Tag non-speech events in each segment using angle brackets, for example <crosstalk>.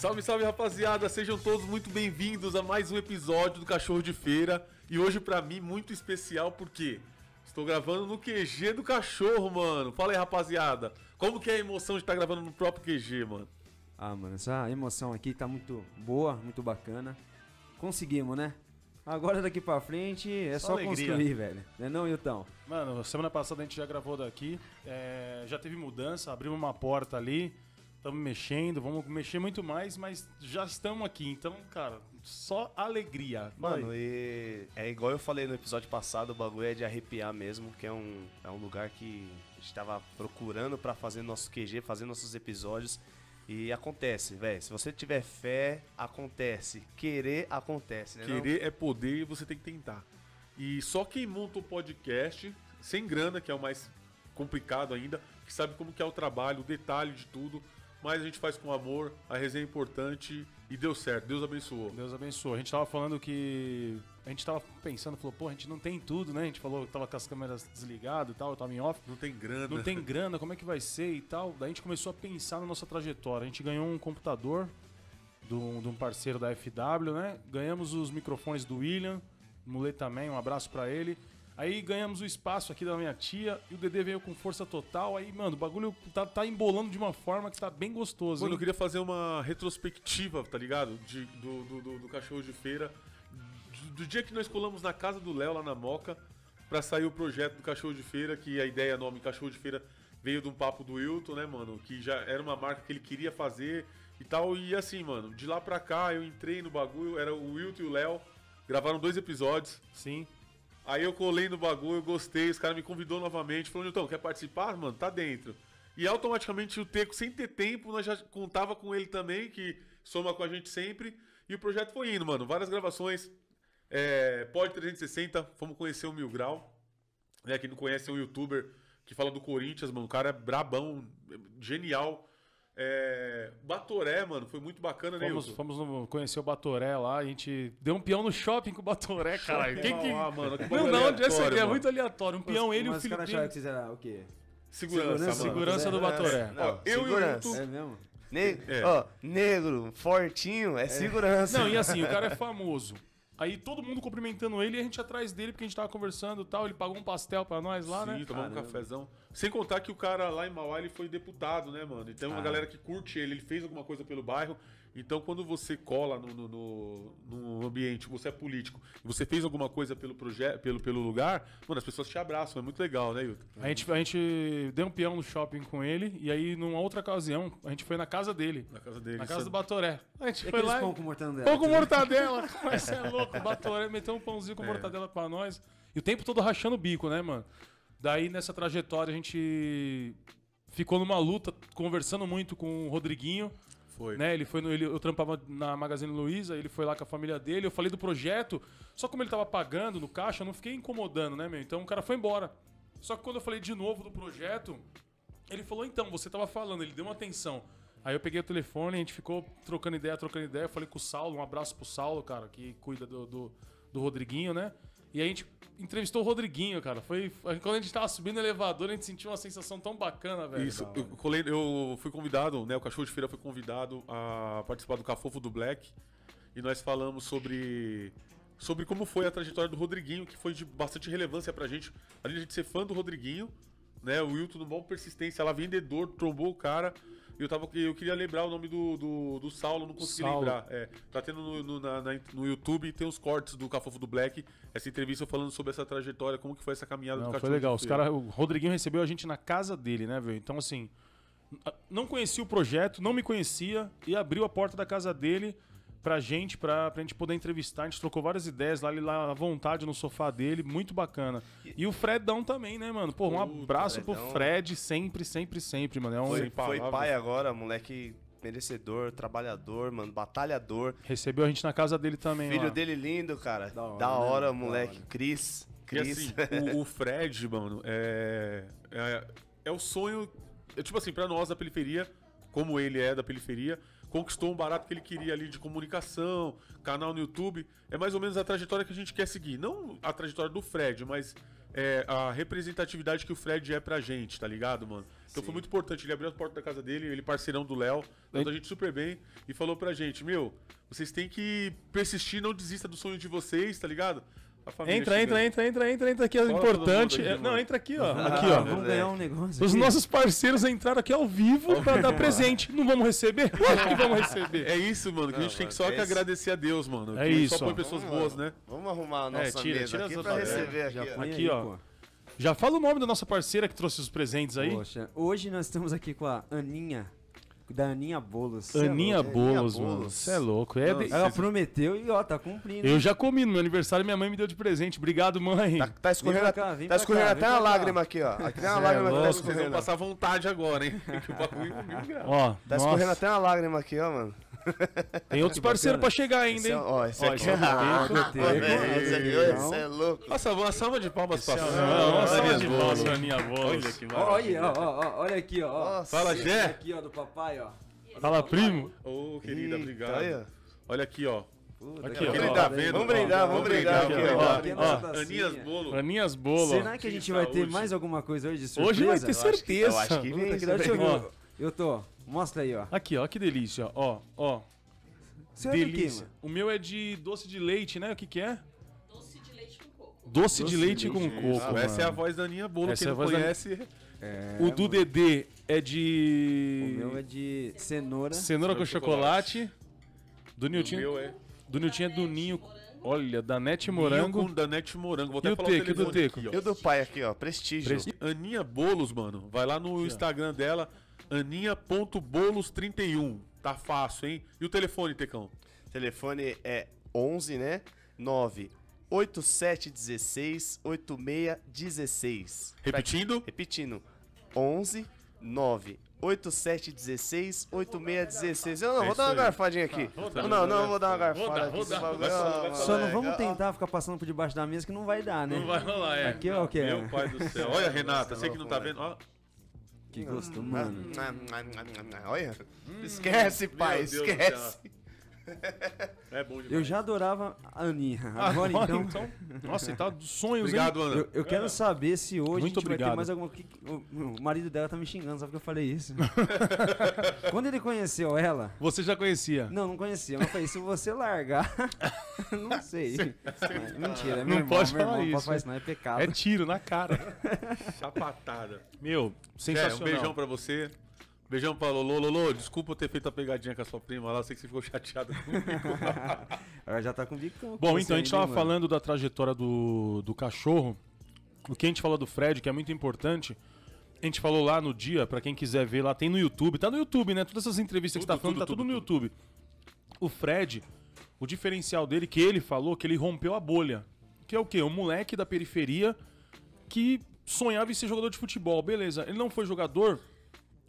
Salve, salve rapaziada, sejam todos muito bem-vindos a mais um episódio do Cachorro de Feira. E hoje pra mim muito especial porque estou gravando no QG do cachorro, mano. Fala aí, rapaziada. Como que é a emoção de estar gravando no próprio QG, mano? Ah, mano, essa emoção aqui tá muito boa, muito bacana. Conseguimos, né? Agora daqui pra frente é Só só, alegria. construir, velho. Não é não, Hilton? Mano, semana passada a gente já gravou daqui. é, já teve mudança, abrimos uma porta ali. Estamos mexendo, vamos mexer muito mais, mas já estamos aqui. Então, cara, só alegria. Mano, e é igual eu falei no episódio passado, o bagulho é de arrepiar mesmo, que é um, é um lugar que a gente tava procurando pra fazer nosso QG, fazer nossos episódios. E acontece, velho. Se você tiver fé, acontece. Querer, acontece, né? não? Querer é poder e você tem que tentar. E só quem monta o podcast, sem grana, que é o mais complicado ainda, que sabe como que é o trabalho, o detalhe de tudo. Mas a gente faz com amor, a resenha é importante e deu certo. Deus abençoou. Deus abençoe. A gente tava falando que. A gente tava pensando, falou, pô, a gente não tem tudo, né? A gente falou que tava com as câmeras desligadas e tal, eu tava em off. Não tem grana. Não tem <laughs> grana, como é que vai ser e tal. Daí a gente começou a pensar na nossa trajetória. A gente ganhou um computador de um de um parceiro da FW, né? Ganhamos os microfones do William, Mulê também, um abraço pra ele. Aí ganhamos o espaço aqui da minha tia e o Dedê veio com força total. Aí, mano, o bagulho tá, tá embolando de uma forma que tá bem gostoso. Mano, eu hein? queria fazer uma retrospectiva, tá ligado? De, do, do, do- do cachorro de feira. Do, do dia que nós colamos na casa do Léo, lá na Moca, pra sair o projeto do cachorro de feira, que a ideia, nome cachorro de feira, veio de um papo do Wilton, né, mano? Que já era uma marca que ele queria fazer e tal. E assim, mano, de lá pra cá eu entrei no bagulho, era o Wilton e o Léo, gravaram dois episódios. Sim. Aí eu colei no bagulho, gostei, os caras me convidou novamente, falou, Nilton, quer participar? Mano, tá dentro. E automaticamente o Teco, sem ter tempo, nós já contava com ele também, que soma com a gente sempre. E o projeto foi indo, mano. Várias gravações. É, Pod 360, fomos conhecer o Mil Grau. Né, quem não conhece é um youtuber que fala do Corinthians, mano. O cara é brabão, genial. É, Batoré, mano, foi muito bacana, né, Fomos, fomos no- conhecer o Batoré lá, a gente deu um peão no shopping com o Batoré, caralho. Quem que. Ah, mano, que Não, não, onde aleatório, aqui é muito aleatório. Um peão, ele e o Mas dele. acharam que vocês eram o quê? Segurança, Segurança, mano. Segurança do Batoré. Não, Ó, eu e o segurança. Wilton- É mesmo? Ne- É. Ó, negro, fortinho, é, segurança. Não, e assim, o cara é famoso. Aí todo mundo cumprimentando ele e a gente atrás dele, porque a gente tava conversando e tal. Ele pagou um pastel pra nós lá, Sim, né? tomamos um Caramba. cafezão. Sem contar que o cara lá em Mauá ele foi deputado, né, mano? Então Ah. uma galera que curte ele, ele fez alguma coisa pelo bairro. Então quando você cola no, no, no- no ambiente, você é político, e você fez alguma coisa pelo projeto, pelo, pelo lugar, mano, as pessoas te abraçam. É muito legal, né, Hilton? A gente, a gente deu um peão no shopping com ele e aí, numa outra ocasião, a gente foi na casa dele. Na casa dele. Na casa do sabe? Batoré. A gente E foi lá. pão com mortandela? Pão com mortadela. Mas <laughs> você é louco. O Batoré meteu um pãozinho com mortadela pra nós. E o tempo todo rachando o bico, né, mano? Daí, nessa trajetória, a gente ficou numa luta, conversando muito com o Rodriguinho. Foi. Né? Ele foi no, ele, eu trampava na Magazine Luiza, ele foi lá com a família dele, eu falei do projeto, só como ele tava pagando no caixa, eu não fiquei incomodando, né, meu? Então o cara foi embora. Só que quando eu falei de novo do projeto, ele falou, então, você tava falando, ele deu uma atenção. Aí eu peguei o telefone, a gente ficou trocando ideia, trocando ideia, eu falei com o Saulo, um abraço pro Saulo, cara, que cuida do, do, do Rodriguinho, né? E a gente entrevistou o Rodriguinho, cara. Foi. Quando a gente tava subindo no elevador, a gente sentiu uma sensação tão bacana, velho. Isso, eu, colei- eu fui convidado, né? O Cachorro de Feira foi convidado a participar do Cafofo do Black. E nós falamos sobre sobre como foi a trajetória do Rodriguinho, que foi de bastante relevância pra gente. Além de a gente ser fã do Rodriguinho, né? O Wilton, no bom persistência, ela vendedor, trombou o cara. Eu, tava, eu queria lembrar o nome do, do, do Saulo, não consegui Saulo. lembrar. É, tá tendo no, no, na- na- no YouTube, tem os cortes do Cafofo do Black. Essa entrevista falando sobre essa trajetória, como que foi essa caminhada Não, do foi legal. Os cara, o Rodriguinho recebeu a gente na casa dele, né, velho? Então, assim, não conhecia o projeto, não me conhecia e abriu a porta da casa dele pra gente, pra, pra gente poder entrevistar. A gente trocou várias ideias lá, ele lá à vontade no sofá dele, muito bacana. E o Fredão também, né, mano? Pô, um Puta, abraço pro Fredão. Fred, sempre, sempre, sempre, mano. É um, Foi, foi pai agora, moleque merecedor, trabalhador, mano, batalhador. Recebeu a gente na casa dele também, Filho lá. dele lindo, cara. Da hora, hora, né? Da moleque. hora. Cris. E Cris. assim, o, o Fred, mano, é, é. é o sonho. É tipo assim, pra nós da periferia, como ele é da periferia, conquistou um barato que ele queria ali de comunicação, canal no YouTube. É mais ou menos a trajetória que a gente quer seguir. Não a trajetória do Fred, mas é, a representatividade que o Fred é pra gente, tá ligado, mano? Então foi muito importante. Ele abriu a porta da casa dele, ele parceirão do Léo, tratou a gente super bem e falou pra gente: Meu, vocês têm que persistir, não desista do sonho de vocês, tá ligado? A família Entra, entra, entra, entra, entra, entra aqui, é Fala importante. É, aqui, não, entra aqui, ó. Aqui, ó. Vamos ganhar um negócio. Os nossos parceiros entraram aqui ao vivo pra dar presente. Não vamos receber? <laughs> Lógico que vamos receber. É isso, mano, que a gente tem que só que agradecer a Deus, mano. É isso, Só põe pessoas Vamos, boas, né? Vamos arrumar a nossa É, tira, mesa tira aqui pra receber aqui. Aqui, ó. Já fala o nome da nossa parceira que trouxe os presentes aí. Poxa, hoje nós estamos aqui com a Aninha, da Aninha Bolos. Cê é Aninha louco. Bolos, Aninha mano. Você é louco. É Não, de- Ela prometeu e ó, tá cumprindo. Eu já comi no meu aniversário, minha mãe me deu de presente. Obrigado, mãe. Tá, tá escorrendo, Vem pra cá, vem tá pra escorrendo cá, até uma pra lágrima aqui, ó. Aqui tem uma Cê é lágrima que tá louco. Vocês vão escorrendo. passar vontade agora, hein? <laughs> que o bagulho é. Ó, Tá nossa. escorrendo até uma lágrima aqui, ó, mano. <laughs> Tem outros parceiros pra chegar ainda, Esse é, hein? ó, esse Ó, aqui é Ah, velho, esse aqui, esse é louco. Nossa, uma salva de palmas pra Fran. Nossa, Aninha de Bolos. nossa, Aninha Bolos. Olha que Ó, ó, ó, olha aqui, ó. Fala, Gé. aqui, ó, do papai, ó. Fala, primo. Ô, querida, Eita, obrigado. ó. Olha aqui, ó. Puta, Aqui, ó. Ele tá vendo? Vamos brindar, Ó, vamos brindar aqui, aqui, ó. ó. Aninhas Bolo. Aninhas Bolos. Será que a gente vai ter mais alguma coisa hoje de surpresa? Hoje vai ter Eu acho que- certeza. eu acho que vem deixa eu ver. Eu tô. Mostra aí, ó. Aqui, ó, que delícia. Ó, ó. Você olha Delícia. mano. O meu é de doce de leite, né? O que que é? Doce de leite com coco. Doce, de Doce leite de com leite, coco, Ah, essa é a voz da Aninha Bolo. Essa Quem é não conhece, É, O do mano. Dedê é O de meu é de cenoura. cenoura com chocolate. Do o Nilton, meu é do Nilton é do Ninho. Olha, da Nete Morango. Morango. com Danete Morango. Vou E até o falar Teco, e o telefone Teco? aqui, ó. E o do pai aqui, ó, prestígio. Presti- Aninha Bolos, mano. Vai lá no Instagram dela, aninha.bolos31. Tá fácil, hein? E o telefone, Tecão? Telefone é 11, né? 9 8716 8616. Repetindo? Repetindo. 11 9 8716 8616. Eu não, É vou dar uma aí. garfadinha aqui. vou dar, não, não, vou dar uma garfada vou aqui. dar. esse bagulho, Vai falar, ó, vai Só não moleque, vamos ó. tentar ficar passando por debaixo da mesa que não vai dar, né? Não vai rolar, é. Aqui, ó, o que é? Meu pai do céu. Olha, Renata, você que não tá vendo. Ó, Que gosto, mano. Olha, esquece, pai, Meu Deus do esquece. <laughs> é bom demais. Eu já adorava a Aninha. Agora, Agora, então, então. Nossa, e tá dos sonhos, Obrigado, Ana. eu, eu quero saber se hoje Muito a gente vai obrigado. ter mais alguma coisa. O marido dela tá me xingando, só porque eu falei isso. <laughs> Quando ele conheceu ela, hein? Você já conhecia. não, não conhecia, mas eu falei, se você largar, <laughs> não sei. Mas, Mentira, é meu Não irmão, pode meu falar irmão, isso. Papai, isso não é pecado. É tiro na cara. Chapatada. Meu, sensacional. um beijão pra você. Beijão pra Lolo. Lolo, desculpa eu ter feito a pegadinha com a sua prima lá. Sei que você ficou chateada comigo. <laughs> Ela já tá com bicão. Bom, então a gente ainda, tava hein, mano? falando da trajetória do, do cachorro. O que a gente falou do Fred, que é muito importante. A gente falou lá no dia, pra quem quiser ver lá, tem no YouTube. Tá no YouTube, né? Todas essas entrevistas que Tudo, você tá falando, tudo, tá tudo, tudo, no. YouTube. O Fred, o diferencial dele, que ele falou, que ele rompeu a bolha. Que é o quê? Um moleque da periferia que sonhava em ser jogador de futebol. Beleza, ele não foi jogador,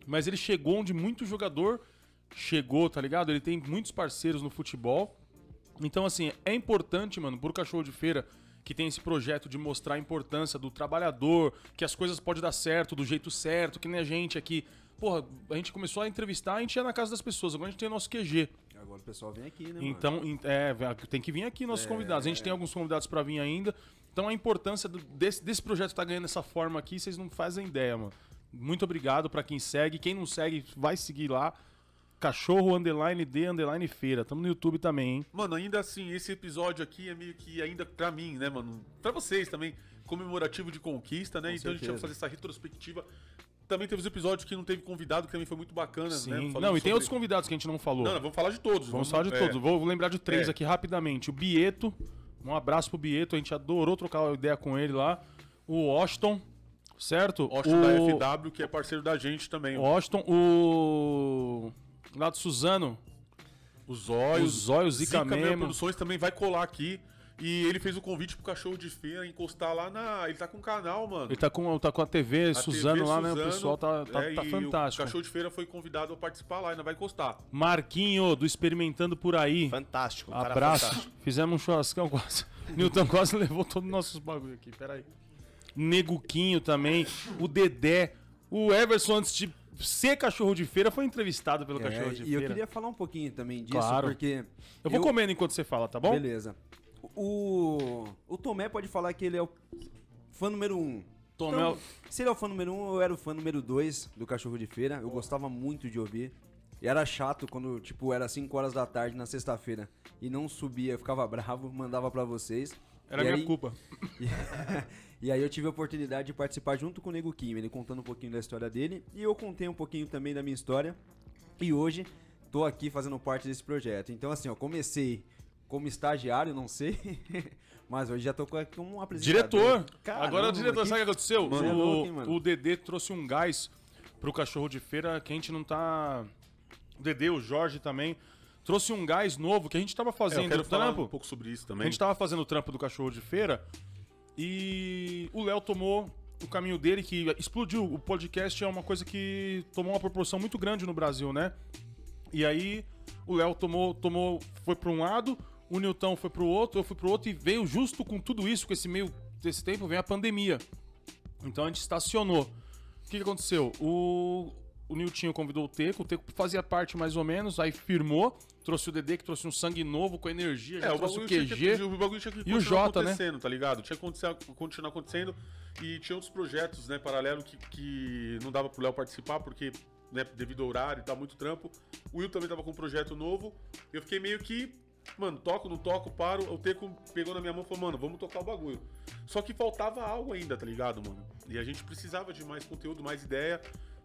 mas ele chegou onde muito jogador chegou, tá ligado? Ele tem muitos parceiros no futebol. Então, assim, é importante, mano, pro cachorro de feira que tem esse projeto de mostrar a importância do trabalhador, que as coisas podem dar certo do jeito certo, que nem a gente aqui. Porra, a gente começou a entrevistar, a gente ia na casa das pessoas, agora a gente tem o nosso QG. Agora o pessoal vem aqui, né, mano? Então, em- é, tem que vir aqui nossos convidados. A gente tem alguns convidados pra vir ainda. Então a importância desse, desse projeto estar ganhando essa forma aqui, vocês não fazem ideia, mano. Muito obrigado pra quem segue. Quem não segue, vai seguir lá. Cachorro underline D underline feira. Tamo no YouTube também, hein? Mano, ainda assim, esse episódio aqui é meio que ainda pra mim, né, mano? Pra vocês também, comemorativo de conquista, né? Com então a gente vai certeza. fazer essa retrospectiva. Também teve os episódios que não teve convidado, que também foi muito bacana, né? Sim. Falando Não, e tem sobre- outros convidados que a gente não falou. Não, não, vamos falar de todos. Vamos falar de é. todos. Vou lembrar de três É. aqui rapidamente. O Bieto. Um abraço pro Bieto. A gente adorou trocar uma ideia com ele lá. O Washington, certo? Austin o... da FW, que é parceiro da gente também. O Washington, o. Lá do Suzano, O Zóio. o Zóio, o Zica, Zica. Produções também vai colar aqui. E ele fez o convite pro cachorro de feira encostar lá na. Ele tá com um canal, mano. Ele tá com, tá com a TV A Suzano TV lá, né? O Suzano, pessoal tá, tá, é, tá fantástico. O cachorro de feira foi convidado a participar lá, ainda vai encostar. Marquinho, do Experimentando por Aí. Fantástico, um cara Abraço. fantástico. Fizemos um churrascão quase. <laughs> Newton quase levou todos os nossos bagulho aqui. Peraí. Neguquinho também. O Dedé. O Everson, antes de ser cachorro de feira foi entrevistado pelo É, cachorro de e eu feira. queria falar um pouquinho também disso, Claro. porque. Eu vou comendo enquanto você fala, tá bom? Beleza. O, o Tomé pode falar que ele é o fã número um. Tomé- Então, se ele é o fã número um, eu era o fã número dois do Cachorro de Feira. Eu gostava muito de ouvir. E era chato quando, tipo, era 5 horas da tarde na sexta-feira e não subia, eu ficava <laughs> bravo, mandava pra vocês. Era E minha aí- culpa. <laughs> e aí eu tive a oportunidade de participar junto com o Nego Kim, ele contando um pouquinho da história dele e eu contei um pouquinho também da minha história. E hoje tô aqui fazendo parte desse projeto. Então assim, ó, comecei como estagiário, não sei, <laughs> mas hoje já tô com- como um apresentador. Diretor! Caramba, Agora, diretor, que- sabe o que aconteceu? Mano, é o, o Dedê trouxe um gás pro cachorro de feira que a gente não tá. O Dedê, o Jorge também. Trouxe um gás novo que a gente tava É, eu fazendo quero o trampo. um pouco sobre isso A também. gente tava fazendo o trampo do cachorro de feira e o Léo tomou o caminho dele que explodiu. O podcast é uma coisa que tomou uma proporção muito grande no Brasil, né? E aí o Léo tomou, tomou, foi para um lado, o Newton foi pro outro, eu fui pro outro e veio justo com tudo isso, com esse meio desse tempo, vem a pandemia. Então a gente estacionou. O que, que aconteceu? O, o Niltinho convidou o Teco, o Teco fazia parte mais ou menos, aí firmou, trouxe o Dedê, que trouxe um sangue novo com energia, já É, o trouxe o QG. que, o bagulho tinha que E o continuar Jota, né? acontecendo, tá ligado? Tinha que continuar acontecendo e tinha outros projetos, né, paralelos que, que não dava pro Léo participar, porque, né, devido ao horário e tal, muito trampo. O Will também tava com um projeto novo. Eu fiquei meio que, mano, toco, não toco, paro. O Teco pegou na minha mão e falou, mano, vamos tocar o bagulho. Só que faltava algo ainda, tá ligado, mano? E a gente precisava de mais conteúdo, mais ideia.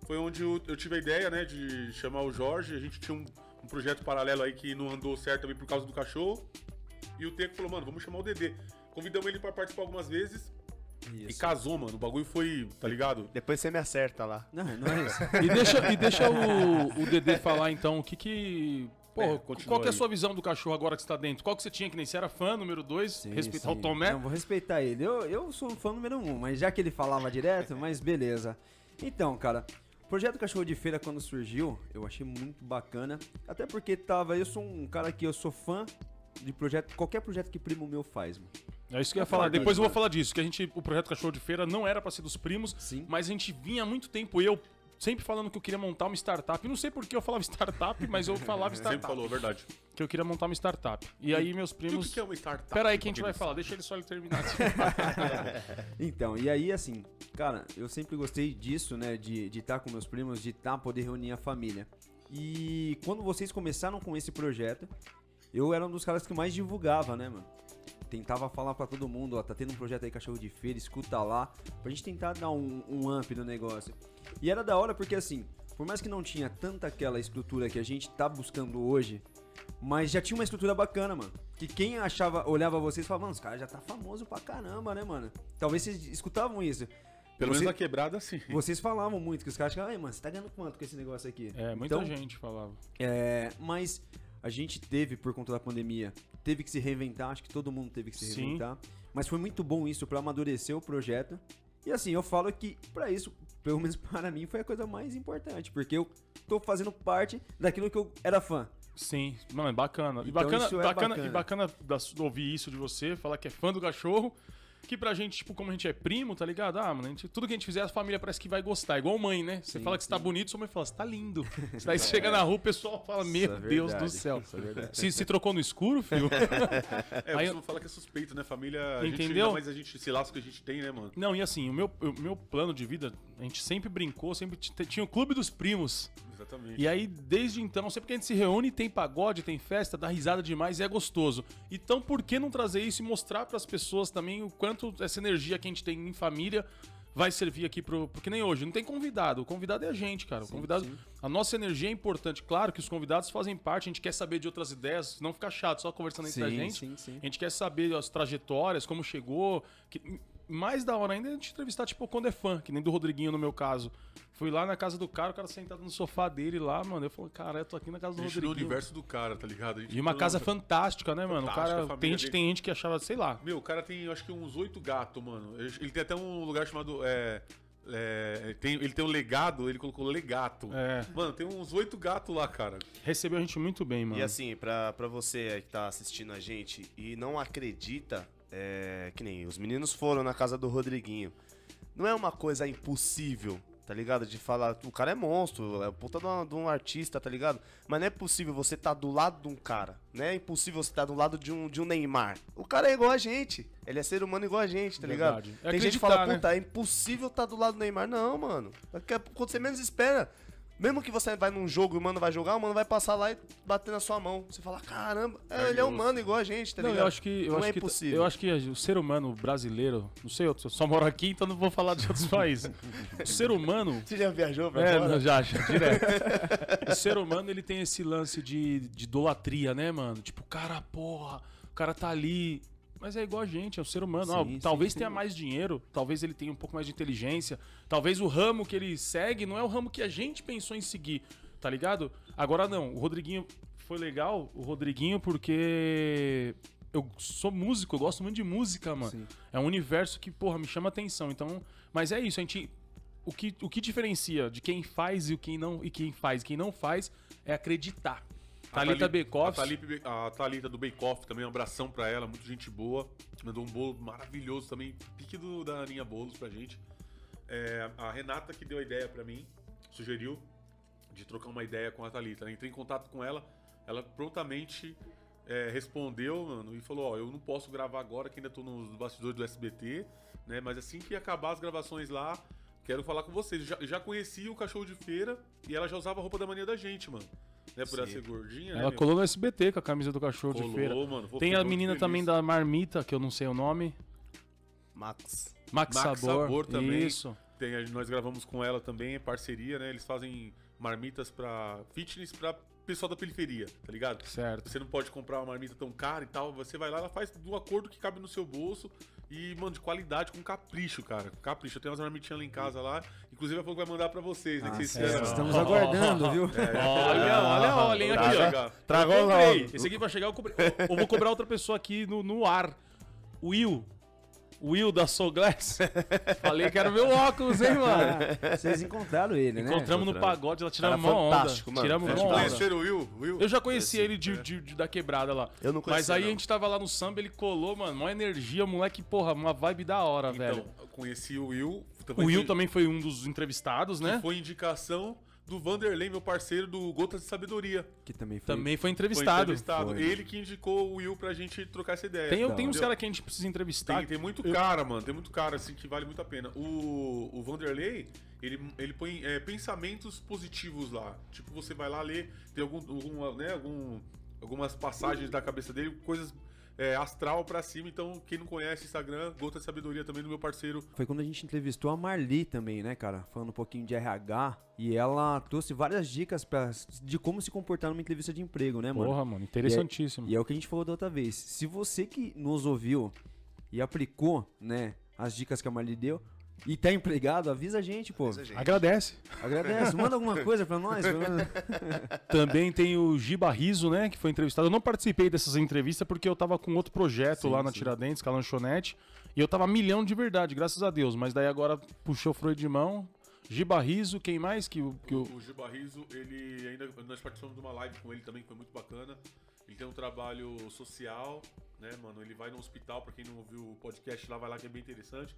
Foi onde eu, eu tive a ideia, né, de chamar o Jorge. A gente tinha um, um projeto paralelo aí que não andou certo também por causa do cachorro. E o Teco falou, mano, vamos chamar o Dedê. Convidamos ele pra participar algumas vezes e Isso. casou, mano. O bagulho foi, tá ligado? Depois você me acerta lá. Não, não é isso. E deixa, e deixa o, o Dedê falar então o que que. Porra, É, continua qual que é a sua visão do cachorro agora que você tá dentro? Qual que você tinha que nem você era fã, número dois? Sim, respeitar sim. o Tomé? Não, vou respeitar ele. Eu, eu sou um fã número um, mas já que ele falava direto, mas beleza. Então, cara, projeto Cachorro de Feira, quando surgiu, eu achei muito bacana. Até porque tava. Eu sou um cara que eu sou fã de projeto. Qualquer projeto que primo meu faz, mano. É isso que eu ia É falar. Depois eu vou mano. falar disso, que a gente, o projeto Cachorro de Feira não era pra ser dos primos, Sim. mas a gente vinha há muito tempo, eu sempre falando que eu queria montar uma startup. Não sei por que eu falava startup, mas eu falava <laughs> Sempre startup. falou, verdade. Que eu queria montar uma startup. E aí meus E o primos. que é uma startup? Pera aí que a gente vai falar, deixa ele só ele terminar. <laughs> Então, e aí, assim, cara, eu sempre gostei disso, né? De estar com meus primos, de estar, poder reunir a família. E quando vocês começaram com esse projeto, eu era um dos caras que mais divulgava, né, mano? Tentava falar pra todo mundo, ó, tá tendo um projeto aí, cachorro de feira, escuta lá, pra gente tentar dar um, um amp no negócio. E era da hora porque, assim, por mais que não tinha tanta aquela estrutura que a gente tá buscando hoje, mas já tinha uma estrutura bacana, mano. Que quem achava, olhava vocês e falava, mano, os caras já tá famoso pra caramba, né, mano? Talvez vocês escutavam isso. Pelo Você- menos na quebrada, sim. Vocês falavam muito que os caras ficavam, ai, mano, você tá ganhando quanto com esse negócio aqui? É, muita Então, gente falava. É, mas a gente teve, por conta da pandemia, teve que se reinventar, acho que todo mundo teve que se Sim. reinventar. Mas foi muito bom isso pra amadurecer o projeto. E assim, eu falo que pra isso, pelo menos <laughs> para mim, foi a coisa mais importante, porque eu tô fazendo parte daquilo que eu era fã. Sim, mano, é bacana. E Então bacana, isso é bacana, bacana. E bacana da- ouvir isso de você, falar que é fã do cachorro. Que pra gente, tipo, como a gente é primo, tá ligado? Ah, mano, gente- tudo que a gente fizer, a família parece que vai gostar. Igual mãe, né? Você Sim, fala que você tá bonito, sua mãe fala, você tá lindo. Daí <laughs> você chega na rua, o pessoal fala, meu é Deus verdade, do céu. é. Se, se trocou no escuro, filho? <laughs> É, Aí não fala que é suspeito, né? Família. Entendeu? Mas a gente, esse laço que a gente tem, né, mano? Não, e assim, o meu, o meu plano de vida, a gente sempre brincou, sempre tinha o clube dos primos. Exatamente. E aí, desde então, sempre que a gente se reúne, tem pagode, tem festa, dá risada demais e é gostoso. Então, por que não trazer isso e mostrar pras pessoas também o quanto essa energia que a gente tem em família vai servir aqui pro. Porque nem hoje, não tem convidado. O convidado é a gente, cara. O convidado. sim. A nossa energia é importante. Claro que os convidados fazem parte, a gente quer saber de outras ideias, não ficar chato só conversando entre a Sim, gente. sim, sim. A gente quer saber as trajetórias, como chegou. Que, mais da hora ainda é a gente entrevistar, tipo, quando é fã, que nem do Rodriguinho no meu caso. Fui lá na casa do cara, o cara sentado no sofá dele lá, mano. Eu falei, cara, eu tô aqui na casa do A gente no Rodriguinho. universo do cara, tá ligado? E uma entrou casa no- fantástica, né, mano? O Fantástica, cara. família Tem gente, tem gente que achava, sei lá. Meu, o cara tem, eu acho que uns oito gatos, mano. Ele tem até um lugar chamado. É, é, tem, ele tem um legado, ele colocou legato. É. Mano, tem uns oito gatos lá, cara. Recebeu a gente muito bem, mano. E assim, pra, pra você que tá assistindo a gente e não acredita, é, que nem os meninos foram na casa do Rodriguinho. Não é uma coisa impossível tá ligado? De falar, o cara é monstro, é puta de, uma- de um artista, tá ligado? Mas não é possível você tá do lado de um cara, né? É impossível você tá do lado de um, de um Neymar. O cara é igual a gente, ele é ser humano igual a gente, tá ligado? É Tem gente que fala, né? puta, é impossível tá do lado do Neymar. Não, mano. Quando você menos espera, mesmo que você vai num jogo e o mano vai jogar, o mano vai passar lá e bater na sua mão. Você fala, caramba, é, ele é humano igual a gente, tá Não, ligado? eu acho que eu Não acho é que impossível. eu acho que o ser humano brasileiro, não sei, eu só moro aqui, então não vou falar de outros <laughs> países. O ser humano <laughs> Você já viajou pra É, fora? já, já, direto. <laughs> o ser humano, ele tem esse lance de, de idolatria, né, mano? Tipo, cara, porra, o cara tá ali. Mas é igual a gente, é o ser humano. Ó, Sim, talvez sim, tenha sim. mais dinheiro, talvez ele tenha um pouco mais de inteligência, talvez o ramo que ele segue não é o ramo que a gente pensou em seguir, tá ligado? Agora não, o Rodriguinho foi legal, o Rodriguinho, porque eu sou músico, eu gosto muito de música, mano. Sim. É um universo que, porra, me chama atenção. Então, mas é isso, a gente o que, o que diferencia de quem faz e o quem não e quem faz e quem não faz é acreditar. A Thalita Thali- Bekoff, A Thalita, Be- a Thalita do Bake Off também, um abração pra ela, muito gente boa. Mandou um bolo maravilhoso também, pique do, da Aninha Bolos pra gente. É, a Renata que deu a ideia pra mim, sugeriu de trocar uma ideia com a Thalita. né? Entrei em contato com ela, ela prontamente é, respondeu, mano, e falou, ó, eu não posso gravar agora, que ainda tô nos bastidores do SBT, né? Mas assim que acabar as gravações lá, quero falar com vocês. Já, eu já conheci o cachorro de feira e ela já usava a roupa da mania da gente, mano. Né, por ela Sim. ser gordinha, né, ela meu? colou no SBT com a camisa do cachorro Colou, de feira. mano. Tem a menina também da Marmita, que eu não sei o nome. Max. Max, Max Sabor. Sabor também. Isso. Tem, nós gravamos com ela também, é parceria, né? Eles fazem marmitas pra fitness pra pessoal da periferia, tá ligado? Certo. Você não pode comprar uma marmita tão cara e tal. Você vai lá, ela faz do acordo que cabe no seu bolso. E, mano, de qualidade, com capricho, cara. Com capricho. Eu tenho umas marmitinhas lá em casa lá. Inclusive, a pouco vai mandar pra vocês, né? Ah, que vocês fizeram. Estamos aguardando, viu? Olha, olha, olha, hein, aqui, ó. o comprei. Esse aqui vai chegar, eu, comprei. eu vou cobrar outra pessoa aqui no, no ar. Will. Will da Soul Glass. <laughs> Falei que era o meu óculos, hein, mano? <laughs> Vocês encontraram ele, né? Encontramos no pagode, ela tiramos uma onda. fantástico, mano. Tiramos É, uma onda. Conheceram o Will? Will? Eu já conheci ele de, de- de- da quebrada lá. Eu não Mas conhecia, aí não. a gente tava lá no samba, ele colou, mano, uma energia, moleque, porra, uma vibe da hora, Então, velho. eu conheci o Will. O Will foi, também foi um dos entrevistados, né? Foi indicação do Vanderlei, meu parceiro do Gotas de Sabedoria. Que também foi. Também foi Foi entrevistado. entrevistado. Foi. Ele que indicou o Will pra gente trocar essa ideia. Tem, tem uns hora. caras que a gente precisa entrevistar. Tem, tem muito cara, mano. Tem muito cara, assim, que vale muito a pena. O, o Vanderlei, ele, ele põe é, pensamentos positivos lá. Tipo, você vai lá ler, tem algum, alguma, né, algum, algumas passagens da cabeça dele, coisas é, astral pra cima. Então, quem não conhece Instagram, Gota de Sabedoria também do meu parceiro. Foi quando a gente entrevistou a Marli também, né, cara? Falando um pouquinho de RH. E ela trouxe várias dicas pra, de como se comportar numa entrevista de emprego, né, mano? Porra, mano, interessantíssimo. E é o que a gente falou da outra vez. Se você que nos ouviu e aplicou, né, as dicas que a Marli deu e tá empregado, avisa a gente, pô. Avisa a gente. Agradece. Agradece, manda alguma coisa pra nós. <laughs> Também tem o Giba Riso, né, que foi entrevistado. Eu não participei dessas entrevistas porque eu tava com outro projeto Sim, lá na sim. Tiradentes, com a lanchonete. E eu tava milhão de verdade, graças a Deus. Mas daí agora puxou o freio de mão. Giba Riso, quem mais que o... Que o... O Barriso, ele ainda. Nós participamos de uma live com ele também, que foi muito bacana. Ele tem um trabalho social, né, mano? Ele vai no hospital, pra quem não ouviu o podcast lá, vai lá que é bem interessante.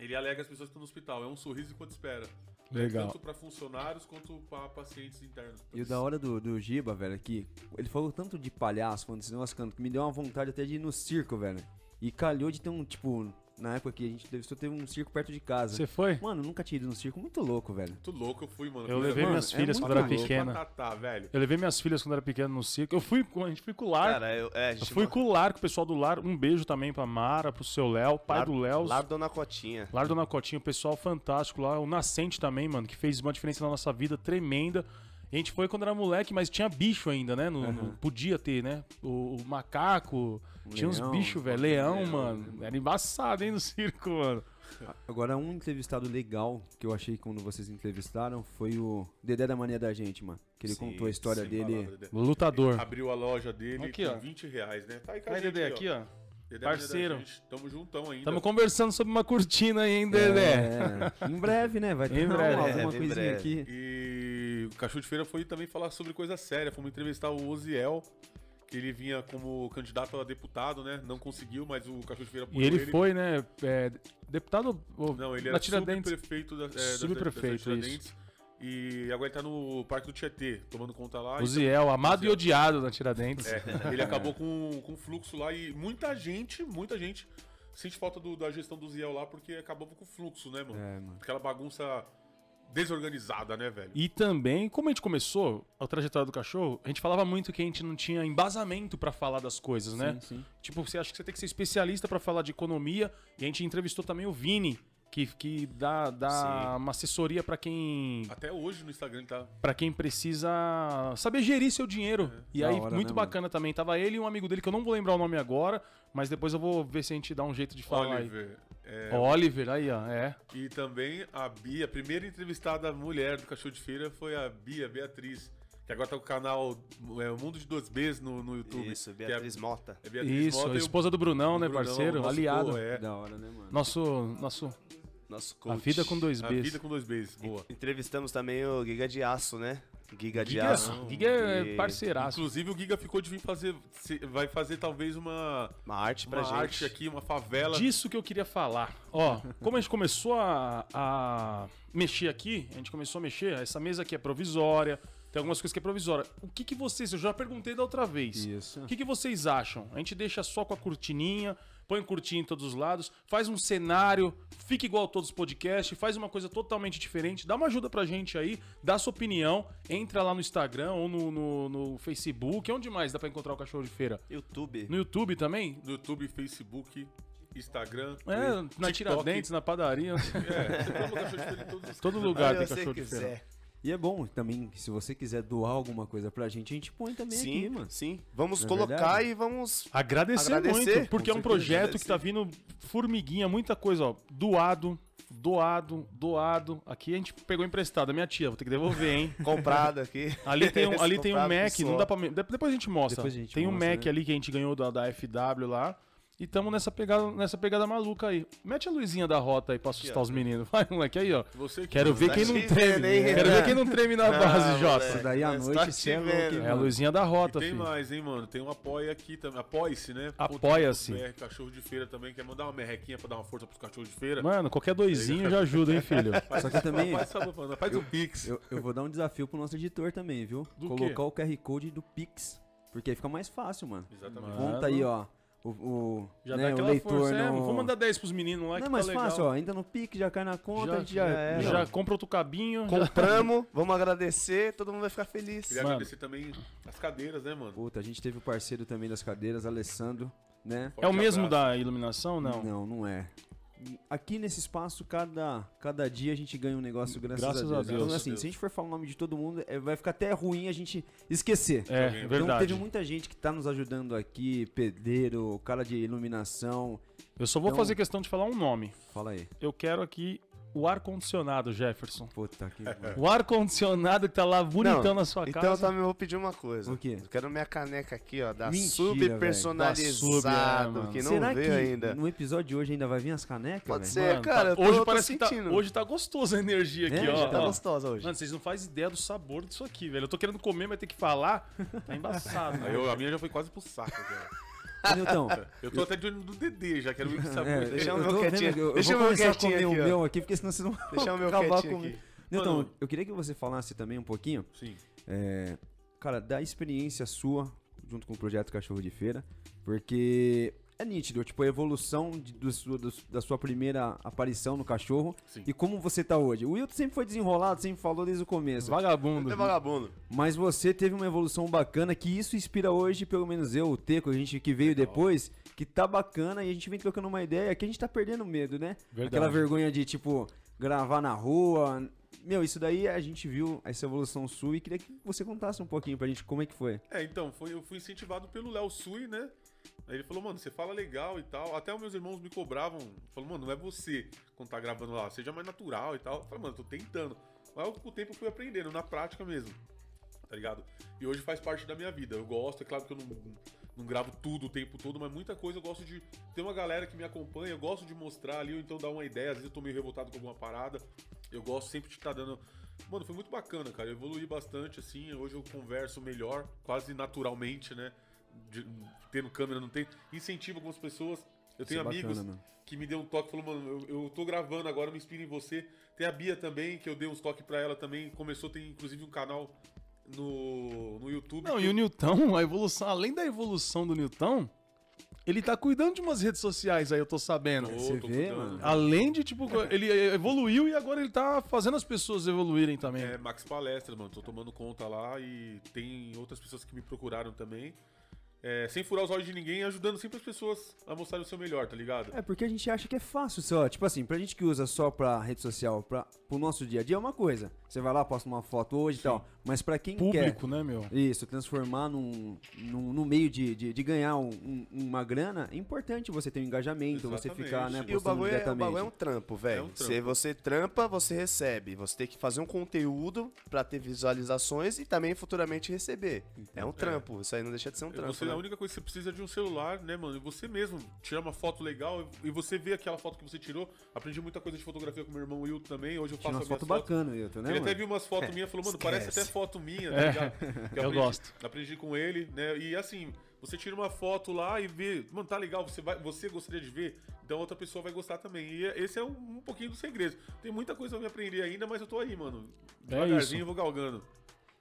Ele alega as pessoas que estão no hospital. É um sorriso enquanto espera. Legal. Tanto pra funcionários quanto pra pacientes internos. E o da hora do, do Giba, velho, aqui, ele falou tanto de palhaço, falando desse negócio, canto, que me deu uma vontade até de ir no circo, velho. E calhou de ter um, tipo, na época que a gente entrevistou, teve um circo perto de casa. Você foi? Mano, nunca tinha ido no circo, muito louco, velho. Muito louco eu fui, mano. Eu levei mano, minhas é filhas muito quando era pequena. Patatá, velho. Eu levei minhas filhas quando era pequena no circo. Eu fui, com- a gente foi com o Lar. Cara, eu, é, a eu gente fui com o Lar, com o pessoal do Lar. Um beijo também pra Mara, pro seu Léo, pai Lar- do Léo. Lar Dona Cotinha. Lar Dona Cotinha, o pessoal fantástico lá. O Nascente também, mano, que fez uma diferença na nossa vida tremenda. A gente foi quando era moleque, mas tinha bicho ainda, né? No, no- podia ter, né? O, o macaco. tinha uns leão, bichos, velho. Leão, mano. Era embaçado, hein, no circo, mano. Agora, um entrevistado legal que eu achei quando vocês entrevistaram foi o Dedé da Mania da Gente, mano. Que ele Sim, contou a história dele. palavra. Lutador. Abriu a loja dele Aqui, com ó. 20 reais, né? Tá aí com a Aí, gente, Dedé, aqui, ó. Dedé parceiro. da gente. Tamo juntão ainda. Estamos conversando sobre uma cortina aí, hein, Dedé? É, em breve, né? Vai ter Em breve, alguma em coisinha breve. aqui. E Cachorro de Feira foi também falar sobre coisa séria. Fomos entrevistar o Oziel, que ele vinha como candidato a deputado, né? Não conseguiu, mas o Cachorro de Feira E ele foi, né, é, deputado ou- Não, ele era subprefeito da, é, da- Subprefeito, da- da Tiradentes. E agora ele tá no Parque do Tietê, tomando conta lá. O Então, Ziel, amado e odiado na Tiradentes. é, ele acabou com, com fluxo lá e muita gente, muita gente sente falta do- da gestão do Ziel lá porque acabou com o fluxo, né, mano? É, mano. Aquela bagunça desorganizada, né, velho? E também, como a gente começou a trajetória do cachorro, a gente falava muito que a gente não tinha embasamento pra falar das coisas, né? Sim, sim. Tipo, você acha que você tem que ser especialista pra falar de economia. E a gente entrevistou também o Vini, que, que dá, dá uma assessoria pra quem Até hoje no Instagram tá. para quem precisa saber gerir seu dinheiro. E Da aí, hora, muito né, bacana também. Tava ele e um amigo dele, que eu não vou lembrar o nome agora, mas depois eu vou ver se a gente dá um jeito de falar aí. Oliver. É, Oliver, aí, ó, é. E também a Bia, a primeira entrevistada mulher do Cachorro de Feira foi a Bia Beatriz, que agora tá com o canal é, O Mundo de Duas Bs no, no YouTube. Isso, é- Beatriz Mota. É Beatriz Isso, Mota a o esposa do Brunão, né, Brunão, parceiro? aliado. pô, é. Da hora, né, mano? Nosso, nosso. Nosso A coach. vida com dois A Bs. vida com dois Bs, boa. Entrevistamos também o Giga de Aço, né? Giga de Giga, Aço. Giga é parceiraço. Inclusive o Giga ficou de vir fazer, se- vai fazer talvez uma, Uma arte pra uma gente. arte aqui, uma favela. Disso que eu queria falar. Ó, como a gente começou a, a mexer aqui, a gente começou a mexer, essa mesa aqui é provisória, tem algumas coisas que é provisória. O que, que vocês, eu já perguntei da outra vez. Isso. O que, que vocês acham? A gente deixa só com a cortininha, põe cortina em todos os lados, faz um cenário, fica igual a todos os podcasts, faz uma coisa totalmente diferente. Dá uma ajuda pra gente aí, dá sua opinião, entra lá no Instagram ou no, no, no Facebook. Onde mais dá pra encontrar o cachorro de feira? YouTube. No YouTube também? No YouTube, Facebook, Instagram. É, na TikTok. Tiradentes, na padaria. É, você coloca Cachorro de Feira em todos os Todo lugar tem cachorro de feira. E é bom também, se você quiser doar alguma coisa pra gente, a gente põe também Sim, aqui, mano. sim. Vamos Não é colocar verdade? e vamos. Agradecer, Agradecer, muito, porque é um projeto agradecer. que tá vindo formiguinha, muita coisa, ó. Doado, doado, doado. Aqui a gente pegou emprestado, a minha tia, vou ter que devolver, hein? <laughs> Comprado aqui. Ali tem um, ali <laughs> tem um Mac, não dá pra. Depois a gente mostra. Depois a gente tem um mostra, Mac né? ali que a gente ganhou da, da FW lá. E tamo nessa pegada, nessa pegada maluca aí. Mete a luzinha da rota aí pra assustar ó. os meninos. Vai, moleque, aí, ó. Você que Quero ver Tá quem não treme. vendo, hein, Quero ver quem não treme na Não, base, Jota. Isso daí à Mas noite, tá cê é louco, hein, É a luzinha da E rota, tem filho. mais, hein, mano? Tem um apoia aqui também. Apoie-se, né? Apoia-se. Cachorro de feira também. Quer mandar uma merrequinha pra dar uma força pros cachorros de feira? Mano, qualquer doisinho já ajuda, hein, filho? <laughs> Só que também, Faz, mano, faz um pix. eu, eu vou dar um desafio pro nosso editor também, viu? Do Colocar quê? o QR Code do Pix, porque aí fica mais fácil, mano. Exatamente. Mano. Conta aí, ó, o, o, Já né, dá o aquela leitor força. É, no... vou mandar 10 pros meninos lá Não que é tá mais legal. fácil, ó, entra no Pix, já cai na conta, a gente já... já é, já compra outro cabinho. já- Compramos, <laughs> vamos agradecer, todo mundo vai ficar feliz. Queria Mano. agradecer também as cadeiras, né, mano? Puta, a gente teve o parceiro também das cadeiras, Alessandro, né? É o Forte mesmo abraço. da iluminação? Não. Não, não é. Aqui nesse espaço, cada, cada dia a gente ganha um negócio, graças, Graças a a Deus. Deus. Então, assim, Deus. se a gente for falar o nome de todo mundo, é, vai ficar até ruim a gente esquecer. É, Então, Então verdade. teve muita gente que tá nos ajudando aqui, pedreiro, cara de iluminação. Eu só vou Então- fazer questão de falar um nome. Fala aí. Eu quero aqui o ar-condicionado, Jefferson. Puta que. O ar-condicionado que tá lá bonitão Não, na sua Então eu casa. também vou pedir uma coisa. O quê? Eu quero minha caneca aqui, ó, da Mentira, Sub velho. é, que não Será veio que ainda. no episódio de hoje ainda vai vir as canecas? Pode velho? ser. Mano, cara, tá- eu tô- hoje tô parece que tá, sentindo. hoje tá gostoso a energia aqui, É, ó. Tá ó. gostosa hoje. Mano, vocês não fazem ideia do sabor disso aqui, velho. Eu tô querendo comer, mas ter que falar. Tá embaçado. Mano. eu- a minha já foi quase pro saco, cara. <laughs> Eu tô até de olho no Dedê, já quero ver o que sabe. é, Deixa eu, o eu meu tô vendo, quietinho. eu, eu Deixa vou o meu começar a comer aqui, o meu aqui, porque senão vocês não <laughs> Deixa o vão meu acabar comigo. Mano. eu queria que você falasse também um pouquinho, Sim. é, cara, da experiência sua junto com o projeto Cachorro de Feira, porque é nítido, tipo, a evolução de- do do- da sua primeira aparição no cachorro Sim. e como você tá hoje. O Wilton sempre foi desenrolado, sempre falou desde o começo. Vagabundo. É vagabundo. Mas você teve uma evolução bacana que isso inspira hoje, pelo menos eu, o Teco, a gente que veio depois, que tá bacana e a gente vem trocando uma ideia que a gente tá perdendo medo, né? Verdade. Aquela vergonha de, tipo, gravar na rua. Meu, isso daí a gente viu essa evolução sua e queria que você contasse um pouquinho pra gente como é que foi. É, então, foi, eu fui incentivado pelo Léo Sui, né? Aí ele falou, mano, você fala legal e tal. Até os meus irmãos me cobravam. Falou, mano, não é você quando tá gravando lá, seja mais natural e tal. Eu falei, mano, tô tentando. Mas com o tempo eu fui aprendendo, na prática mesmo. Tá ligado? E hoje faz parte da minha vida. Eu gosto, é claro que eu não, não gravo tudo o tempo todo, mas muita coisa eu gosto de. Ter uma galera que me acompanha, eu gosto de mostrar ali, ou então dar uma ideia. Às vezes eu tô meio revoltado com alguma parada. Eu gosto sempre de estar dando. Mano, foi muito bacana, cara. Eu evolui bastante, assim. Hoje eu converso melhor, quase naturalmente, né? De, tendo câmera, não tem. Incentiva algumas pessoas. Eu tenho Isso é amigos bacana, que me deu um toque, falou, mano, eu, eu tô gravando agora, me inspiro em você. Tem a Bia também, que eu dei uns toques pra ela também. Começou, tem inclusive um canal no, no YouTube. Não, que- e o Newton, <laughs> a evolução, além da evolução do Newton, ele tá cuidando de umas redes sociais aí, eu tô sabendo. Tô, Você tô vê, cuidando. mano? Além de, tipo, ele evoluiu e agora ele tá fazendo as pessoas evoluírem também. É, Max Palestras, mano. Tô tomando conta lá e tem outras pessoas que me procuraram também. É, sem furar os olhos de ninguém, ajudando sempre as pessoas a mostrarem o seu melhor, tá ligado? É porque a gente acha que é fácil só. Tipo assim, pra gente que usa só pra rede social, pra, pro nosso dia a dia é uma coisa. Você vai lá, posta uma foto hoje e tal. Mas pra quem Público, né, meu? quer isso, transformar num, num, num meio de, de, de ganhar um- um- uma grana, é importante você ter um engajamento, você Exatamente. ficar, né, E o postando bagulho, é, o diretamente. bagulho é um trampo, velho. É um trampo. Se você trampa, você recebe. Você tem que fazer um conteúdo pra ter visualizações e também futuramente receber. É um trampo. Isso aí não deixa de ser um trampo. Você, né? A única coisa que você precisa é de um celular, né, mano? E você mesmo tirar uma foto legal e você vê aquela foto que você tirou. Aprendi muita coisa de fotografia com meu irmão Will também. Hoje eu faço umas fotos fotos. bacanas, Wilton, né, Ele até mano? viu umas fotos minhas e falou, mano, parece até foto minha, tá É, ligado? <laughs> Que eu aprendi- gosto. Aprendi com ele, né? E assim, você tira uma foto lá e vê, mano, tá legal, você, vai, você gostaria de ver, então outra pessoa vai gostar também. E esse é um, um pouquinho do segredo. Tem muita coisa pra me aprender ainda, mas eu tô aí, mano. É Devagarzinho isso. eu vou galgando.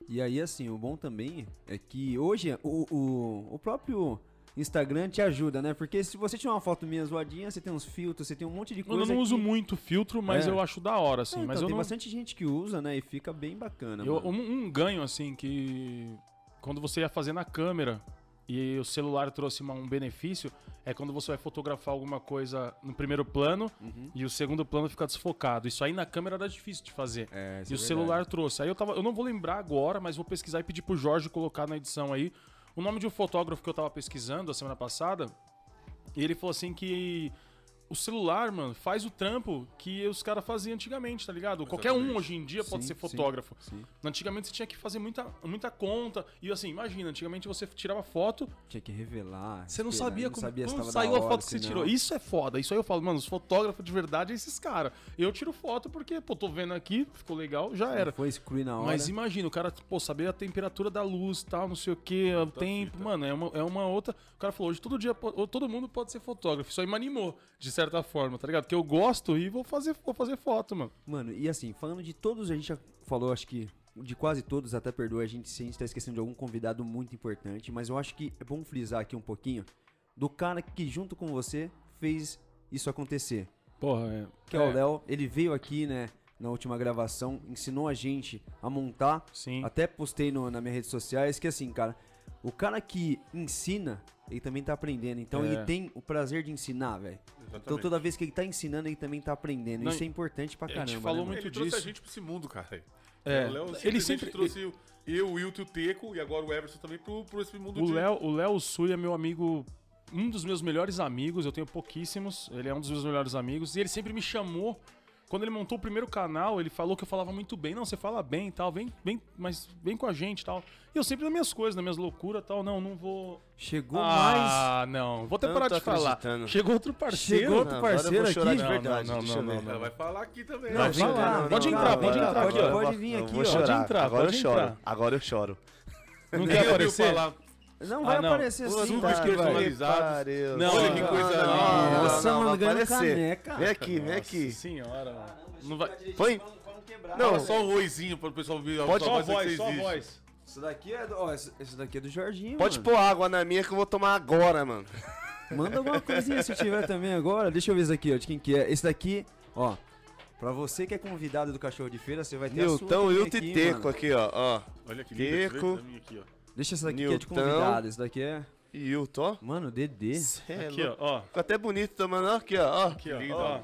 E aí, assim, o bom também é que hoje o, o, o próprio Instagram te ajuda, né? Porque se você tiver uma foto minha zoadinha, você tem uns filtros, você tem um monte de coisa. Eu não uso que... muito filtro, mas É. eu acho da hora, assim. É, mas então, eu tem não. bastante gente que usa, né? E fica bem bacana. Eu- um, um ganho, assim, que. Quando você ia fazer na câmera e o celular trouxe uma- um benefício, é quando você vai fotografar alguma coisa no primeiro plano Uhum. e o segundo plano fica desfocado. Isso aí na câmera era difícil de fazer. É, isso E é o verdade. celular trouxe. Aí eu tava. Eu não vou lembrar agora, mas vou pesquisar e pedir pro Jorge colocar na edição aí. O nome de um fotógrafo que eu tava pesquisando a semana passada. E ele falou assim que. O celular, mano, faz o trampo que os caras faziam antigamente, tá ligado? Qualquer um Exatamente. hoje em dia pode Sim, ser sim, fotógrafo. sim. Antigamente você tinha que fazer muita, muita conta. E assim, imagina, antigamente você tirava foto, Tinha que revelar. você não esperar, sabia como sabia tava saiu a hora, foto que você tirou. não. Isso é foda. Isso aí eu falo, mano, os fotógrafos de verdade é esses caras. Eu tiro foto porque, pô, tô vendo aqui, ficou legal, já era. Foi screen na hora. Mas imagina, o cara, pô, saber a temperatura da luz tal, não sei o que, o tempo, fita. mano, é uma, é uma outra. O cara falou, hoje todo dia, todo mundo pode ser fotógrafo. Isso aí me animou, de certa forma, tá ligado? Porque eu gosto e vou fazer, vou fazer foto, mano. Mano, e assim, falando de todos, a gente já falou, acho que de quase todos, até perdoa a gente se a gente tá esquecendo de algum convidado muito importante, mas eu acho que é bom frisar aqui um pouquinho do cara que junto com você fez isso acontecer. Porra, é. Que é, o Léo, ele veio aqui, né, na última gravação, ensinou a gente a montar, Sim. até postei no, nas minhas redes sociais, que assim, cara, o cara que ensina, ele também tá aprendendo, então É. ele tem o prazer de ensinar, velho. Então toda vez que ele tá ensinando, ele também tá aprendendo. Não, Isso é importante pra a gente caramba. falou né, muito Ele trouxe a disso. gente pra esse mundo, cara. É, O Léo ele simplesmente sempre- trouxe eu, o Wilton e o Teco e agora o Everson também pro, pro esse mundo O de... Léo, o Léo Sui é meu amigo, um dos meus melhores amigos, eu tenho pouquíssimos, ele é um dos meus melhores amigos, e ele sempre me chamou. Quando ele montou o primeiro canal, ele falou que eu falava muito bem. Não, você fala bem e tal, vem, vem, mas vem com a gente e tal. E eu sempre nas minhas coisas, nas minhas loucuras e tal. Não, não vou. Chegou mais. Ah, não. Vou até parar de falar. Chegou outro parceiro. Chegou outro Não, agora eu parceiro aqui. de Não, verdade. não, não, não, não. Ela vai falar aqui também. Não, vai lá. Pode entrar, pode entrar aqui, ó. Pode vir aqui, ó. chorar. entrar, agora pode eu choro. Agora eu choro. Não quer aparecer? Não vai Ah, não. aparecer assim, Super tá? esquerdo vai. personalizado. Não, Olha que coisa linda. Nossa, mano, aparecer. caneca. Vem aqui, vem aqui. Nossa senhora, mano. Não vai... Põe. Não, Não, só um oizinho para o pessoal ouvir. Pode- só voz, só voz. Isso daqui é do, ó, esse esse daqui é do Jorginho, pode mano. pôr água na minha que eu vou tomar agora, mano. Manda alguma coisinha se tiver também agora. Deixa eu ver esse aqui, ó, de quem que é. Esse daqui, ó. Pra você que é convidado do Cachorro de Feira, você vai ter a sua Nilton e o aqui, Teco aqui, ó. ó. Olha que ver Teco. pra mim aqui, ó. Deixa esse daqui que é de convidado. Esse daqui é... E Hilton, ó. Mano, Dedê. Cê é Aqui, louco. ó. ó. Ficou até bonito tomando, ó. Aqui, ó. ó. Aqui, ó. lindo, ó.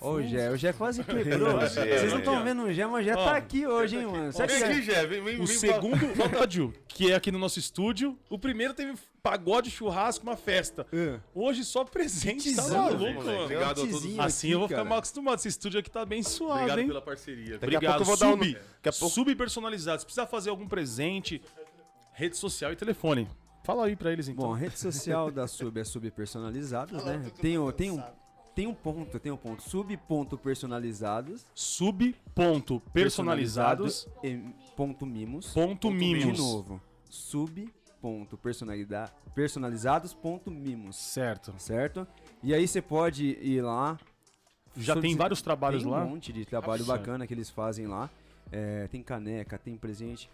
Ó, o Gé. O Gé quase <laughs> quebrou. Gé, Vocês não estão vendo o Gé, mas o Gé tá aqui hoje, hein, mano. Vem Gé- aqui, Jé. Vem, vem, O segundo Fantadiu, <laughs> que é aqui no nosso estúdio. O primeiro teve pagode, churrasco, uma festa. É. Hoje só presente, tá maluco, moleque. mano. Obrigado a todos. Assim aqui, eu vou ficar cara. mal acostumado. Esse estúdio aqui tá bem suave, Obrigado hein? pela parceria. Daqui a Obrigado. pouco eu vou dar um- Sub, daqui a pouco- sub personalizado. Se precisar fazer algum presente, rede social e telefone. Fala aí pra eles então. Bom, a rede social da Sub é Sub Personalizados, né? Tem, tem, um, tem um ponto, tem um ponto. Sub ponto personalizados. Sub ponto personalizados e ponto mimos. ponto De mimos. novo. Sub studios.personalizados.mimos, Certo. certo? E aí você pode ir lá. Já tem vários trabalhos tem lá? um monte de trabalho Nossa. bacana que eles fazem lá. É, tem caneca, tem presente.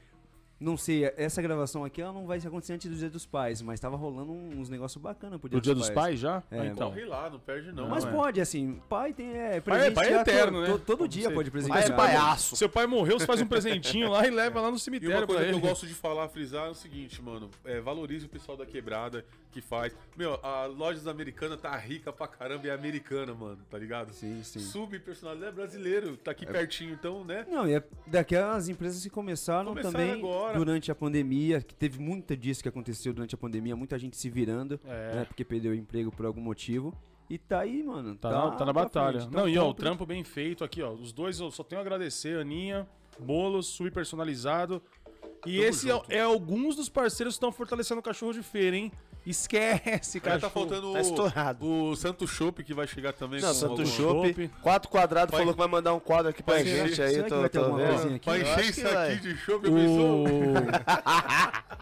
Não sei, essa gravação aqui ela não vai acontecer antes do Dia dos Pais, mas tava rolando uns negócios bacanas pro Dia, Do Dia dos Pais já? É, Ah, então. Corre lá, não perde não. Mas é. pode, assim, pai tem. É, Pai é- pai é presentear eterno, to- né? to- todo dia você- pode Pai é presentear. palhaço. Seu pai morreu, você faz um presentinho lá e leva lá no E uma cemitério coisa que eu gosto de falar, frisar, é o seguinte, mano. É, valorize o pessoal da quebrada que faz. Meu, a Lojas Americana tá rica pra caramba e é americana, mano, tá ligado? Sim, sim. Subpersonalizado é brasileiro, tá aqui pertinho, então, né? Não, e é daquelas empresas que começaram, Começaram também agora. Durante a pandemia, que teve muito disso que aconteceu durante a pandemia, muita gente se virando, É. né, porque perdeu o emprego por algum motivo. E tá aí, mano. Tá, na, tá na batalha. frente. Não, Então e ó, o trampo bem feito aqui, ó. Os dois eu só tenho a agradecer, Aninha, Bolos, Sub personalizado. E Tamo esse é, é alguns dos parceiros que estão fortalecendo o cachorro de feira, hein? Esquece, Cara, tá faltando Tá o, estourado. o Santo Chopp que vai chegar também. Não, com Santo Chopp. chopp. Quatro quadrados Vai- falou que vai mandar um quadro aqui pra vai gente aí. será que tô, vai ter tô vendo. coisinha aqui? Eu encher isso vai. aqui de chopp? O...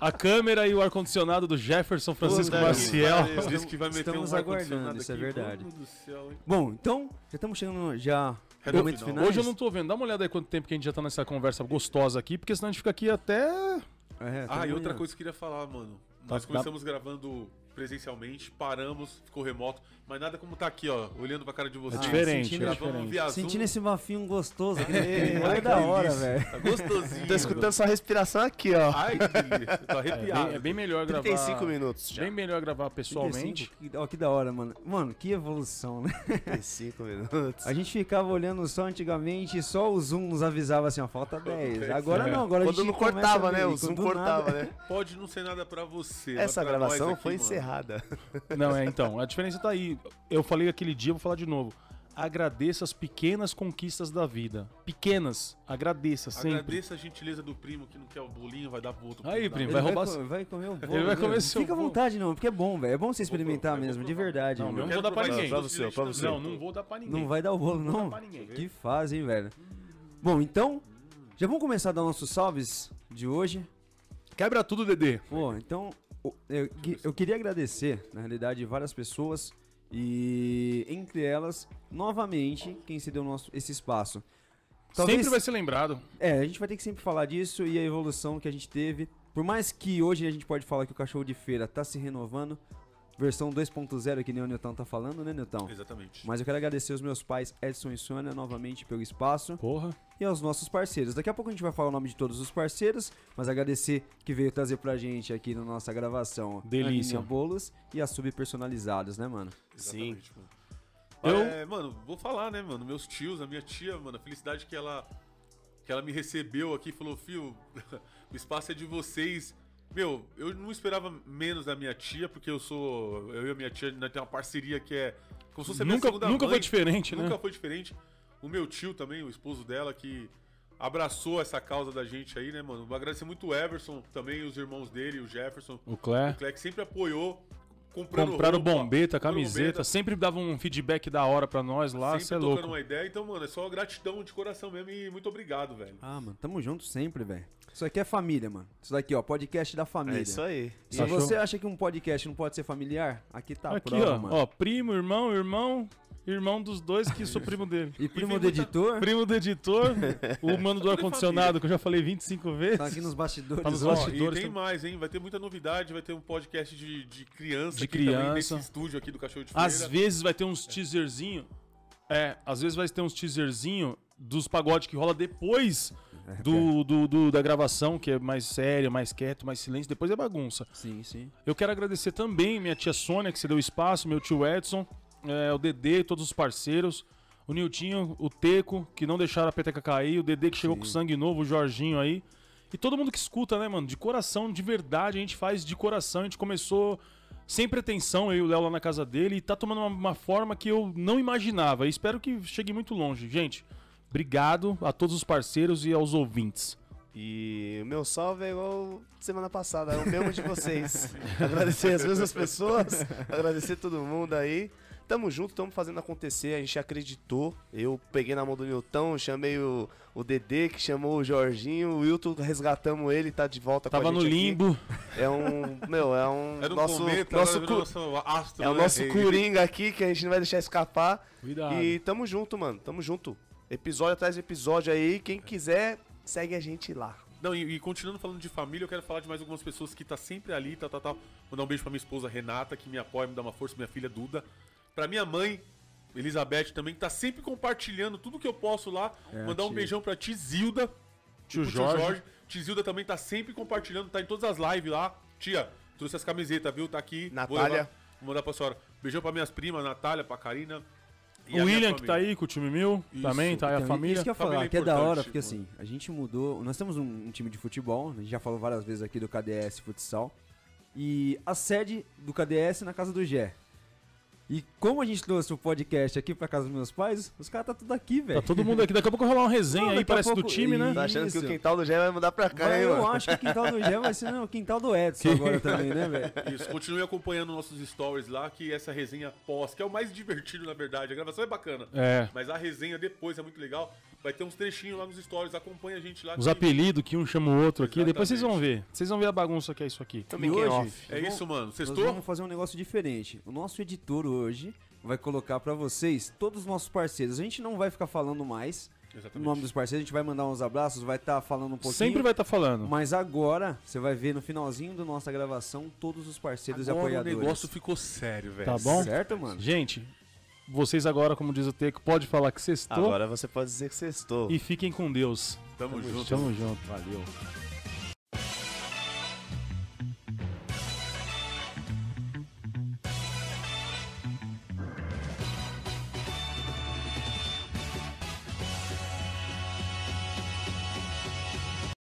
a câmera e o ar-condicionado do Jefferson Francisco Puta Maciel. Diz que vai meter Estamos um aguardando, isso é aqui. verdade. Céu, hein? Bom, então, já estamos chegando já momentos final. finais. Hoje eu não tô vendo. Dá uma olhada aí quanto tempo que a gente já tá nessa conversa gostosa aqui, porque senão a gente fica aqui até. É, Ah, e outra coisa que eu queria falar, mano. Nós dá- começamos gravando presencialmente, paramos, ficou remoto, mas nada como tá aqui, ó, olhando pra cara de vocês. diferente, sentindo- é diferente. via Zoom. Sentindo esse bafinho gostoso aqui. Olha que da hora, velho. Tá gostosinho. Tô escutando sua respiração aqui, ó. Ai, que delícia. Tô É arrepiado. bem, é bem melhor gravar. 35 minutos já. Bem melhor gravar pessoalmente. 35, que- Ó, que da hora, mano. Mano, que evolução, né? 35 minutos. A gente ficava olhando só antigamente, só o Zoom nos avisava assim, ó, falta 10. Agora É. não, agora a Quando gente não cortava, a né? O Zoom cortava, nada- né? Pode não ser nada pra você. Essa pra gravação foi mano. Encerrada. <laughs> Não, é então. A diferença tá aí. Eu falei aquele dia, vou falar de novo. Agradeça as pequenas conquistas da vida. Pequenas. Agradeça sempre. Agradeça a gentileza do primo que não quer o bolinho, vai dar pro outro. Aí, primo, vai Ele roubar co- vai comer o bolo. Ele vai né? comer seu Fica à vontade, não, porque é bom, velho. É bom você Vou experimentar provar, mesmo, vou de verdade. Não, não quero vou dar pra ninguém. Pra você, pra você. Não, não vou dar pra ninguém. Não vai dar o bolo, Não não. pra ninguém. Que faz, hein, velho. Bom, então, já vamos começar a dar nossos salves de hoje. Quebra tudo, Dedê. Pô, então, eu, eu queria agradecer, na realidade, várias pessoas e, entre elas, novamente, quem cedeu nosso, esse espaço. Talvez- Sempre vai ser lembrado. É, a gente vai ter que sempre falar disso e a evolução que a gente teve. Por mais que hoje a gente pode falar que o cachorro de feira tá se renovando, versão 2.0 que nem o Newton tá falando, né, Newton? Exatamente. Mas eu quero agradecer aos meus pais Edson e Sônia novamente pelo espaço Porra. e aos nossos parceiros. Daqui a pouco a gente vai falar o nome de todos os parceiros, mas agradecer que veio trazer pra gente aqui na nossa gravação Delícia. a Bolos e as subpersonalizadas, né, mano? Exatamente, mano. Eu- É, mano, vou falar, né, mano? Meus tios, a minha tia, mano, a felicidade que ela que ela me recebeu aqui, falou, fio, <laughs> o espaço é de vocês. Meu, eu não esperava menos da minha tia, porque eu sou. Eu e a minha tia nós temos uma parceria que é. Como se fosse a minha Nunca, segunda nunca mãe. foi diferente, né? Nunca foi diferente. O meu tio também, o esposo dela, que abraçou essa causa da gente aí, né, mano? Vou agradecer muito o Everson, também os irmãos dele, o Jefferson, O Clé. o Clé, que sempre apoiou. Comprando Compraram roupa, bombeta, comprando camiseta, bombeta, sempre dava um feedback da hora pra nós lá, sempre você é louco. uma ideia. Então, mano, é só gratidão de coração mesmo e muito obrigado, velho. Ah, mano, tamo junto sempre, velho. Isso aqui é família, mano. Isso daqui, ó, podcast da família. É isso aí. Se Achou? você acha que um podcast não pode ser familiar, aqui tá a Aqui, prova, ó, mano. ó, primo, irmão, irmão, irmão dos dois que sou primo dele. E primo tem do muita- editor, Primo do editor, o mano do ar-condicionado, que eu já falei 25 vezes. tá aqui nos bastidores. Tá nos ó. Ó, bastidores e tem também. mais, hein? Vai ter muita novidade, vai ter um podcast de, de criança De aqui também criança. nesse estúdio aqui do Cachorro de Feira. Às vezes vai ter uns teaserzinho. É, às vezes vai ter uns teaserzinho dos pagodes que rola depois <laughs> do, do- do- da gravação, que é mais sério, mais quieto, mais silêncio. Depois é bagunça. Sim, sim. Eu quero agradecer também minha tia Sônia, que se deu espaço, meu tio Edson, é, o Dedê, todos os parceiros, o Niltinho, o Teco, que não deixaram a peteca cair, o Dedê que chegou com sangue novo, o Jorginho aí. E todo mundo que escuta, né, mano? De coração, de verdade, a gente faz de coração. A gente começou sem pretensão, eu e o Léo lá na casa dele, e tá tomando uma, uma forma que eu não imaginava. E espero que chegue muito longe. Gente, obrigado a todos os parceiros e aos ouvintes. E o meu salve é igual semana passada, é o mesmo de vocês. <laughs> agradecer as mesmas pessoas, agradecer todo mundo aí. tamo junto, tamo fazendo acontecer, a gente acreditou. Eu peguei na mão do Nilton, chamei o, o Dedê, que chamou o Jorginho, o Wilton, resgatamos ele, tá de volta Tava com a no gente aqui. limbo. É um, meu, é um Era um nosso, cometa, nosso, cu- nosso astro, é o né? nosso <laughs> coringa aqui que a gente não vai deixar escapar. Cuidado. E tamo junto, mano, tamo junto. Episódio atrás de episódio aí, quem quiser, segue a gente lá. Não, e, e continuando falando de família, eu quero falar de mais algumas pessoas que tá sempre ali, tal, tal, tal. Mandar um beijo pra minha esposa Renata, que me apoia, me dá uma força, minha filha Duda. Pra minha mãe, Elizabeth também, que tá sempre compartilhando tudo que eu posso lá. É, Mandar um beijão pra Tizilda. Tio pro Jorge. Tizilda também tá sempre compartilhando, tá em todas as lives lá. Tia, trouxe as camisetas, viu? Tá aqui. Vou Natália. levar- Vou mandar pra senhora. Beijão pra minhas primas, Natália, pra Karina. A O William, que tá aí com o time mil, Isso. também, tá aí a Então, família. Isso que eu ia falar, Família que é da hora, porque mano. assim, a gente mudou. Nós temos um, um time de futebol, a gente já falou várias vezes aqui do KDS Futsal. E a sede do KDS é na casa do Gé. E como a gente trouxe o podcast aqui pra casa dos meus pais, os caras tá tudo aqui, velho. Tá todo mundo aqui. Daqui a pouco rolar uma resenha Não, aí, parece do pouco- time, né? Tá achando que o quintal do Gé vai mudar pra cá, Mas hein, eu mano? acho que o quintal do Gé vai ser não, o quintal do Edson agora também, né, velho? <laughs> Isso, continue acompanhando nossos stories lá, que essa resenha pós, que é o mais divertido, na verdade. A gravação é bacana. É. Mas a resenha depois é muito legal. Vai ter uns trechinhos lá nos stories, acompanha a gente lá. Os que- apelidos que um chama o outro aqui, depois vocês vão ver. Vocês vão ver a bagunça que é isso aqui. Também E é hoje, off. É nós isso, mano. Nós Sextou? vamos fazer um negócio diferente. O nosso editor hoje vai colocar pra vocês todos os nossos parceiros. A gente não vai ficar falando mais o Exatamente. nome dos parceiros, a gente vai mandar uns abraços, vai estar falando um pouquinho. Sempre vai estar falando. Mas agora, você vai ver no finalzinho da nossa gravação todos os parceiros e Agora o apoiadores. negócio ficou sério, velho. Tá bom? Certo, mano? Gente, vocês agora, como diz o Teco, pode falar que sextou. Agora você pode dizer que sextou. E fiquem com Deus. Tamo junto. Tamo junto. Valeu.